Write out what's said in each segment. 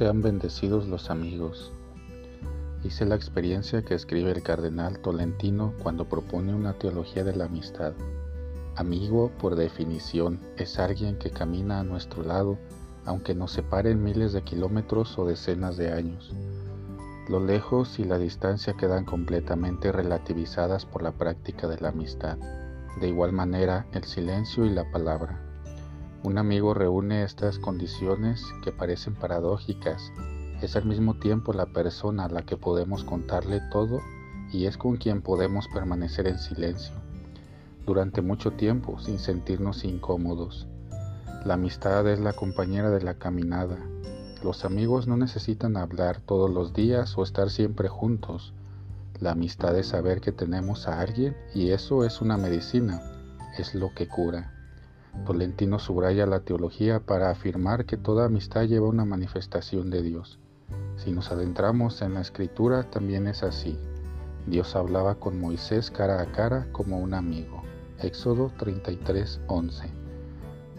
sean bendecidos los amigos. Hice la experiencia que escribe el cardenal Tolentino cuando propone una teología de la amistad. Amigo, por definición, es alguien que camina a nuestro lado, aunque nos separen miles de kilómetros o decenas de años. Lo lejos y la distancia quedan completamente relativizadas por la práctica de la amistad. De igual manera, el silencio y la palabra. Un amigo reúne estas condiciones que parecen paradójicas. Es al mismo tiempo la persona a la que podemos contarle todo y es con quien podemos permanecer en silencio durante mucho tiempo sin sentirnos incómodos. La amistad es la compañera de la caminada. Los amigos no necesitan hablar todos los días o estar siempre juntos. La amistad es saber que tenemos a alguien y eso es una medicina, es lo que cura. Tolentino subraya la teología para afirmar que toda amistad lleva una manifestación de Dios. Si nos adentramos en la escritura también es así. Dios hablaba con Moisés cara a cara como un amigo. Éxodo 33:11.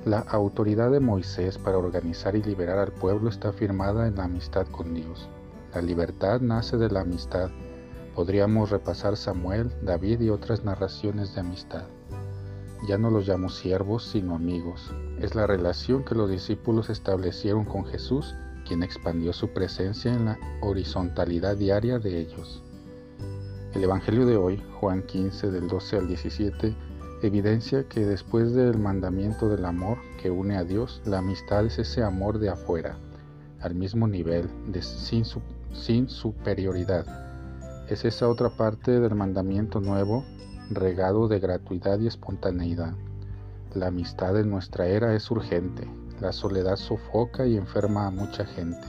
La autoridad de Moisés para organizar y liberar al pueblo está firmada en la amistad con Dios. La libertad nace de la amistad. Podríamos repasar Samuel, David y otras narraciones de amistad. Ya no los llamo siervos, sino amigos. Es la relación que los discípulos establecieron con Jesús, quien expandió su presencia en la horizontalidad diaria de ellos. El Evangelio de hoy, Juan 15 del 12 al 17, evidencia que después del mandamiento del amor que une a Dios, la amistad es ese amor de afuera, al mismo nivel, sin, sin superioridad. Es esa otra parte del mandamiento nuevo regado de gratuidad y espontaneidad. La amistad en nuestra era es urgente, la soledad sofoca y enferma a mucha gente.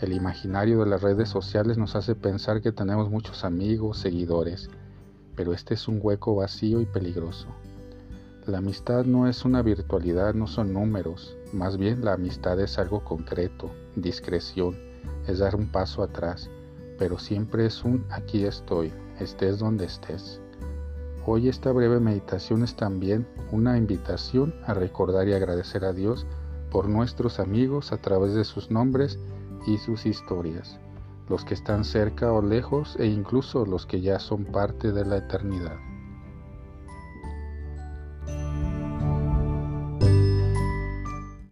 El imaginario de las redes sociales nos hace pensar que tenemos muchos amigos, seguidores, pero este es un hueco vacío y peligroso. La amistad no es una virtualidad, no son números, más bien la amistad es algo concreto, discreción, es dar un paso atrás, pero siempre es un aquí estoy, estés donde estés. Hoy esta breve meditación es también una invitación a recordar y agradecer a Dios por nuestros amigos a través de sus nombres y sus historias, los que están cerca o lejos e incluso los que ya son parte de la eternidad.